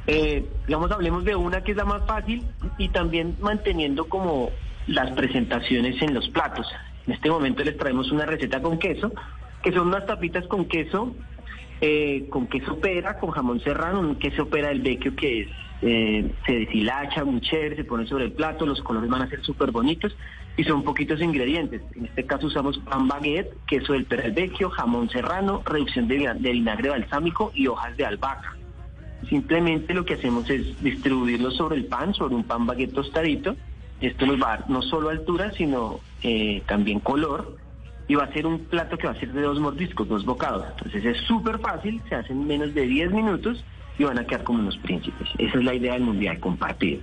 Eh, digamos, hablemos de una que es la más fácil y también manteniendo como las presentaciones en los platos. En este momento les traemos una receta con queso, que son unas tapitas con queso, eh, con queso pera, con jamón serrano, un queso pera del vecchio que es, eh, se deshilacha muy chévere, se pone sobre el plato, los colores van a ser súper bonitos y son poquitos ingredientes. En este caso usamos pan baguette, queso del vecchio, jamón serrano, reducción de vinagre balsámico y hojas de albahaca. Simplemente lo que hacemos es distribuirlo sobre el pan, sobre un pan baguette tostadito. Esto nos va a dar no solo altura, sino eh, también color. Y va a ser un plato que va a ser de dos mordiscos, dos bocados. Entonces es súper fácil, se hace en menos de 10 minutos y van a quedar como unos príncipes. Esa es la idea del mundial, compartir.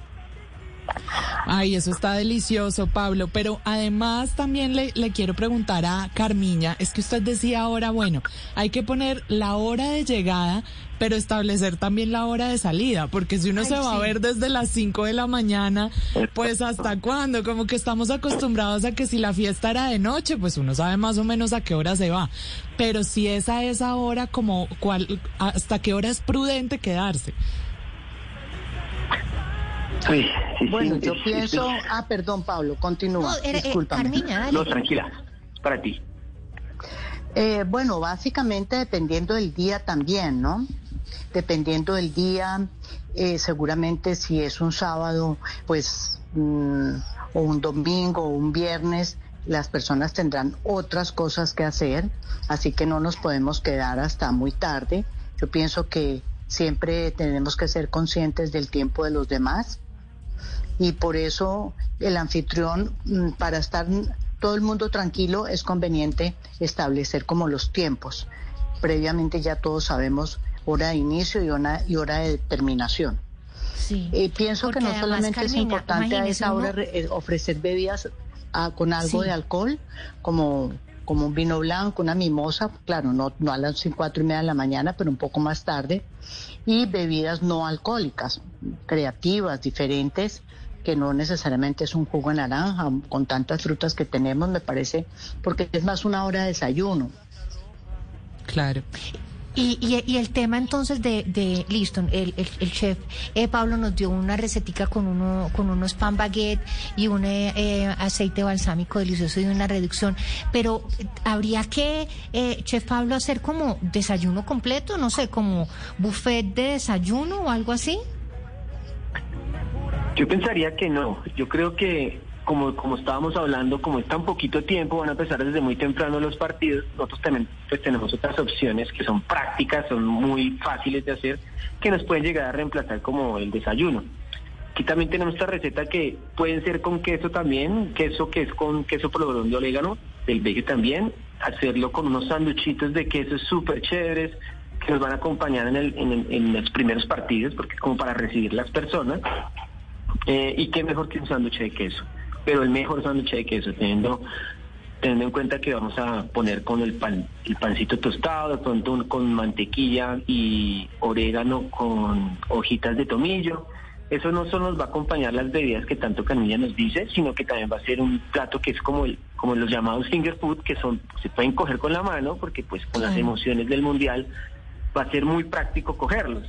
Ay, eso está delicioso, Pablo. Pero además también le, le quiero preguntar a Carmiña, es que usted decía ahora, bueno, hay que poner la hora de llegada, pero establecer también la hora de salida, porque si uno Ay, se va a ver desde las 5 de la mañana, pues hasta cuándo, como que estamos acostumbrados a que si la fiesta era de noche, pues uno sabe más o menos a qué hora se va. Pero si es a esa hora, como cuál, hasta qué hora es prudente quedarse. Sí, sí, Bueno, sí, yo pienso, ah, perdón, Pablo, continúa. No, era- eh, Discúlpame. Carmiña, dale. No, tranquila, para ti. Eh, bueno, básicamente dependiendo del día también, ¿no? Dependiendo del día, eh, seguramente si es un sábado, pues, mm, o un domingo o un viernes, las personas tendrán otras cosas que hacer, así que no nos podemos quedar hasta muy tarde. Yo pienso que siempre tenemos que ser conscientes del tiempo de los demás y por eso el anfitrión, mm, para estar todo el mundo tranquilo, es conveniente establecer como los tiempos. Previamente ya todos sabemos hora de inicio y hora, y hora de terminación. Sí. Eh, pienso que no solamente es importante a esa hora uno- eh, ofrecer bebidas ah, con algo Sí. de alcohol, como, como un vino blanco, una mimosa, claro, no, no a las cinco, cuatro y media de la mañana, pero un poco más tarde, y bebidas no alcohólicas, creativas, diferentes, que no necesariamente es un jugo de naranja, con tantas frutas que tenemos, me parece, porque es más una hora de desayuno. Claro. Y, y, y el tema entonces de, de listo, el, el, el chef eh, Pablo nos dio una recetica con uno con unos pan baguette y un eh, eh, aceite balsámico delicioso y una reducción, pero eh, habría que, eh, chef Pablo, hacer como desayuno completo, no sé, como buffet de desayuno o algo así. Yo pensaría que no. Yo creo que, como, como estábamos hablando, como es tan poquito tiempo, van a empezar desde muy temprano los partidos. Nosotros también pues, tenemos otras opciones que son prácticas, son muy fáciles de hacer, que nos pueden llegar a reemplazar como el desayuno. Aquí también tenemos esta receta que pueden ser con queso también, queso que es con queso provolone de orégano, del veggie también, hacerlo con unos sanduchitos de queso súper chéveres que nos van a acompañar en, el- en en los primeros partidos, porque como para recibir las personas. Eh, y qué mejor que un sándwich de queso, pero el mejor sándwich de queso, teniendo teniendo en cuenta que vamos a poner con el pan el pancito tostado, de pronto un- con mantequilla y orégano con hojitas de tomillo. Eso no solo nos va a acompañar las bebidas que tanto Camilla nos dice, sino que también va a ser un plato que es como el como los llamados finger food, que son se pueden coger con la mano, porque pues con las emociones del mundial va a ser muy práctico cogerlos.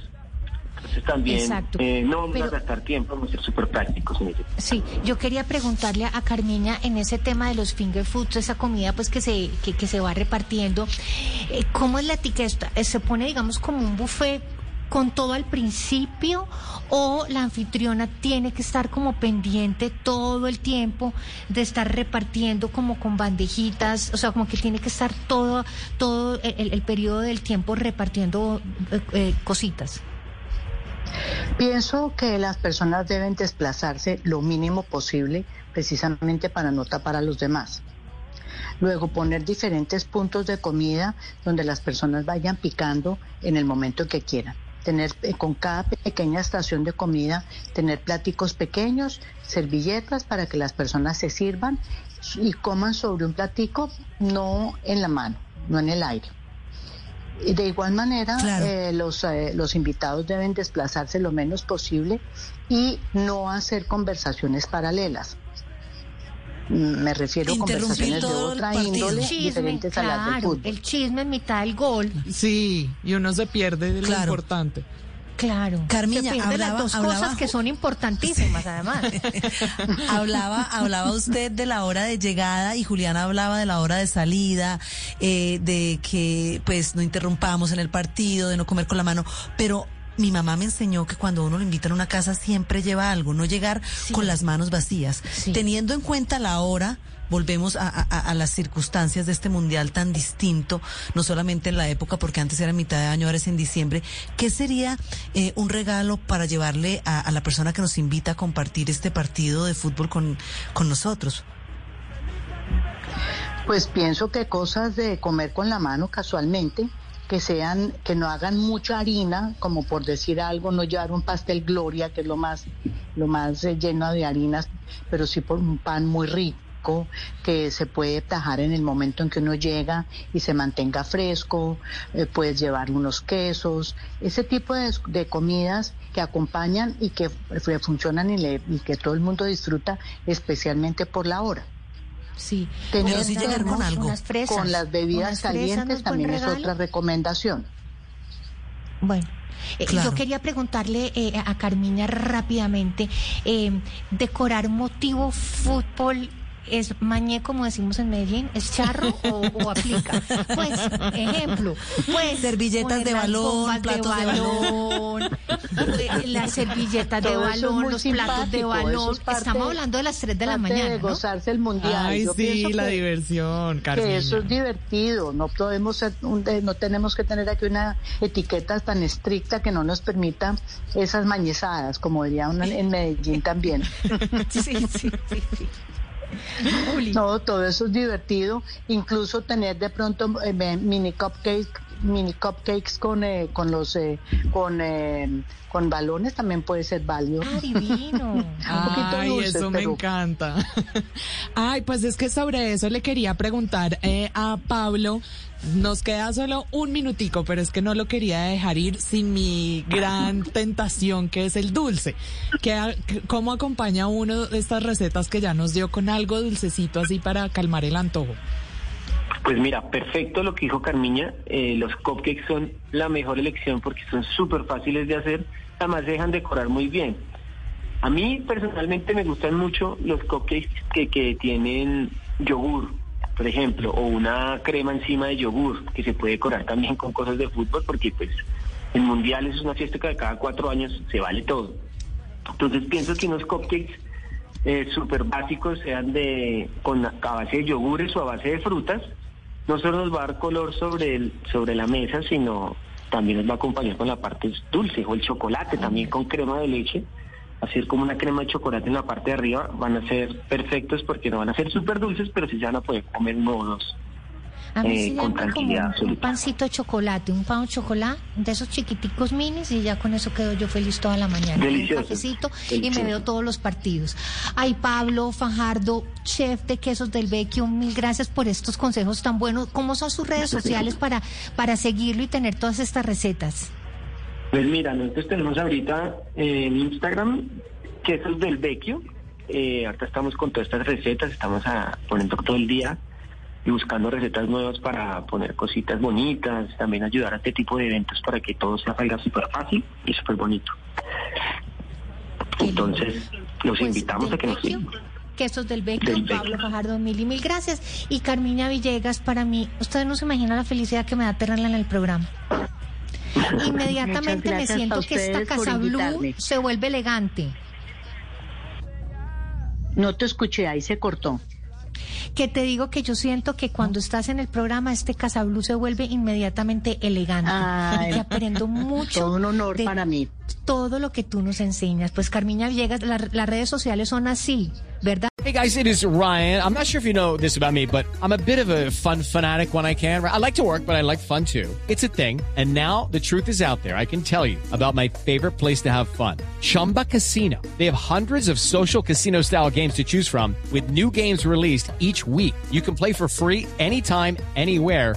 Entonces también Exacto. eh, no vamos Pero- a gastar tiempo, vamos a ser súper prácticos. Sí, yo quería preguntarle a Carmiña en ese tema de los finger foods, esa comida pues que se que, que se va repartiendo, eh, ¿cómo es la etiqueta? Eh, ¿Se pone digamos como un buffet con todo al principio o la anfitriona tiene que estar como pendiente todo el tiempo de estar repartiendo como con bandejitas, o sea, como que tiene que estar todo todo el, el periodo del tiempo repartiendo eh, eh, cositas? Pienso que las personas deben desplazarse lo mínimo posible precisamente para no tapar a los demás. Luego poner diferentes puntos de comida donde las personas vayan picando en el momento que quieran. Tener eh, con cada pequeña estación de comida, tener platicos pequeños, servilletas para que las personas se sirvan y coman sobre un platico, no en la mano, no en el aire. Y de igual manera, eh, los, eh, los invitados deben desplazarse lo menos posible y no hacer conversaciones paralelas. Mm, Me refiero a conversaciones de otra índole Chisme, diferentes a las del claro, fútbol. el chisme en mitad del gol. Sí, y uno se pierde de lo Claro. importante. Claro. Carmiña, Se hablaba- las dos hablaba- cosas que son importantísimas, además. hablaba, hablaba usted de la hora de llegada y Juliana hablaba de la hora de salida, eh, de que pues no interrumpamos en el partido, de no comer con la mano, pero mi mamá me enseñó que cuando uno lo invita a una casa siempre lleva algo, no llegar con las manos vacías. Teniendo en cuenta la hora, volvemos a, a- a las circunstancias de este mundial tan distinto, no solamente en la época, porque antes era mitad de año, ahora es en diciembre. ¿Qué sería eh, un regalo para llevarle a, a la persona que nos invita a compartir este partido de fútbol con, con nosotros? Pues pienso que cosas de comer con la mano casualmente, que sean, que no hagan mucha harina, como por decir algo, no llevar un pastel Gloria, que es lo más, lo más eh, lleno de harinas, pero sí por un pan muy rico que se puede tajar en el momento en que uno llega y se mantenga fresco, eh, puedes llevar unos quesos, ese tipo de, comidas que acompañan y que f- funcionan y, le- y que todo el mundo disfruta, especialmente por la hora. Sí, Tener pero sí llegar con algo. Unas fresas. con las bebidas calientes también es regalo. otra recomendación. Bueno. eh, Claro. Yo quería preguntarle eh, a Carmiña rápidamente, eh, decorar motivo fútbol es mañé como decimos en Medellín, es charro o, o aplica. Pues, ejemplo, pues Servilletas de balón, platos de balón, eh, las servilletas de balón, los platos de balón. es parte- Estamos hablando de las 3 de la mañana, de ¿no? gozarse el mundial. Ay, Yo sí, la que- diversión, que Carmiña. eso es divertido, no podemos ser un- de- no tenemos que tener aquí una etiqueta tan estricta que no nos permita esas mañezadas, como diría uno en Medellín también. Sí, sí, sí, sí. No, todo eso es divertido, incluso tener de pronto eh, mini cupcakes, mini cupcakes con eh, con los eh, con eh, con balones también puede ser válido. Ah, divino. Un Ay, dulce, eso me pero- encanta. Ay, pues es que sobre eso le quería preguntar eh, a Pablo. Nos queda solo un minutico, pero es que no lo quería dejar ir sin mi gran tentación, que es el dulce. ¿Qué, qué- ¿Cómo acompaña uno de estas recetas que ya nos dio con algo dulcecito así para calmar el antojo? Pues mira, perfecto lo que dijo Carmiña. eh, los cupcakes son la mejor elección porque son súper fáciles de hacer. Además, dejan decorar muy bien. A mí personalmente me gustan mucho los cupcakes que, que tienen yogur, por ejemplo, o una crema encima de yogur, que se puede decorar también con cosas de fútbol, porque pues el mundial es una fiesta que cada cuatro años se vale todo. Entonces pienso que unos cupcakes eh, súper básicos sean de con a base de yogures o a base de frutas, no solo nos va a dar color sobre el, sobre la mesa, sino también nos va a acompañar con la parte dulce o el chocolate también con crema de leche. Hacer como una crema de chocolate en la parte de arriba van a ser perfectos porque no van a ser súper dulces, pero sí se van a poder comer modos A mí eh, con llama como tranquilidad un, pancito de chocolate, un pan de chocolate, de esos chiquiticos minis y ya con eso quedo yo feliz toda la mañana. Delicioso. Un cafecito y me veo todos los partidos. Ay, Pablo Fajardo, chef de quesos del Vecchio, mil gracias por estos consejos tan buenos. ¿Cómo son sus redes sociales para, para seguirlo y tener todas estas recetas? Pues mira, nosotros tenemos ahorita en Instagram quesos del Vecchio, Eh, ahorita estamos con todas estas recetas, estamos a, poniendo todo el día y buscando recetas nuevas para poner cositas bonitas, también ayudar a este tipo de eventos para que todo se salga súper fácil y súper bonito. Entonces, los Pues, invitamos a que nos Vecchio, sigan. Quesos del Vecchio, Del Vecchio. Pablo Fajardo, mil y mil gracias. Y Carmiña Villegas, para mí, ustedes no se imaginan la felicidad que me da tenerla en el programa. Inmediatamente me siento que esta Casa Blue se vuelve elegante. No te escuché, ahí se cortó. Que te digo que yo siento que cuando estás en el programa, este Casa Blue se vuelve inmediatamente elegante. Ay, y que aprendo mucho. todo un honor de para mí. Todo lo que tú nos enseñas. Pues Carmiña Villegas, la- las redes sociales son así, ¿verdad? Hey guys, it is Ryan. I'm not sure if you know this about me, but I'm a bit of a fun fanatic when I can. I like to work, but I like fun too. It's a thing. And now the truth is out there. I can tell you about my favorite place to have fun. Chumba Casino. They have hundreds of social casino style games to choose from with new games released each week. You can play for free anytime, anywhere.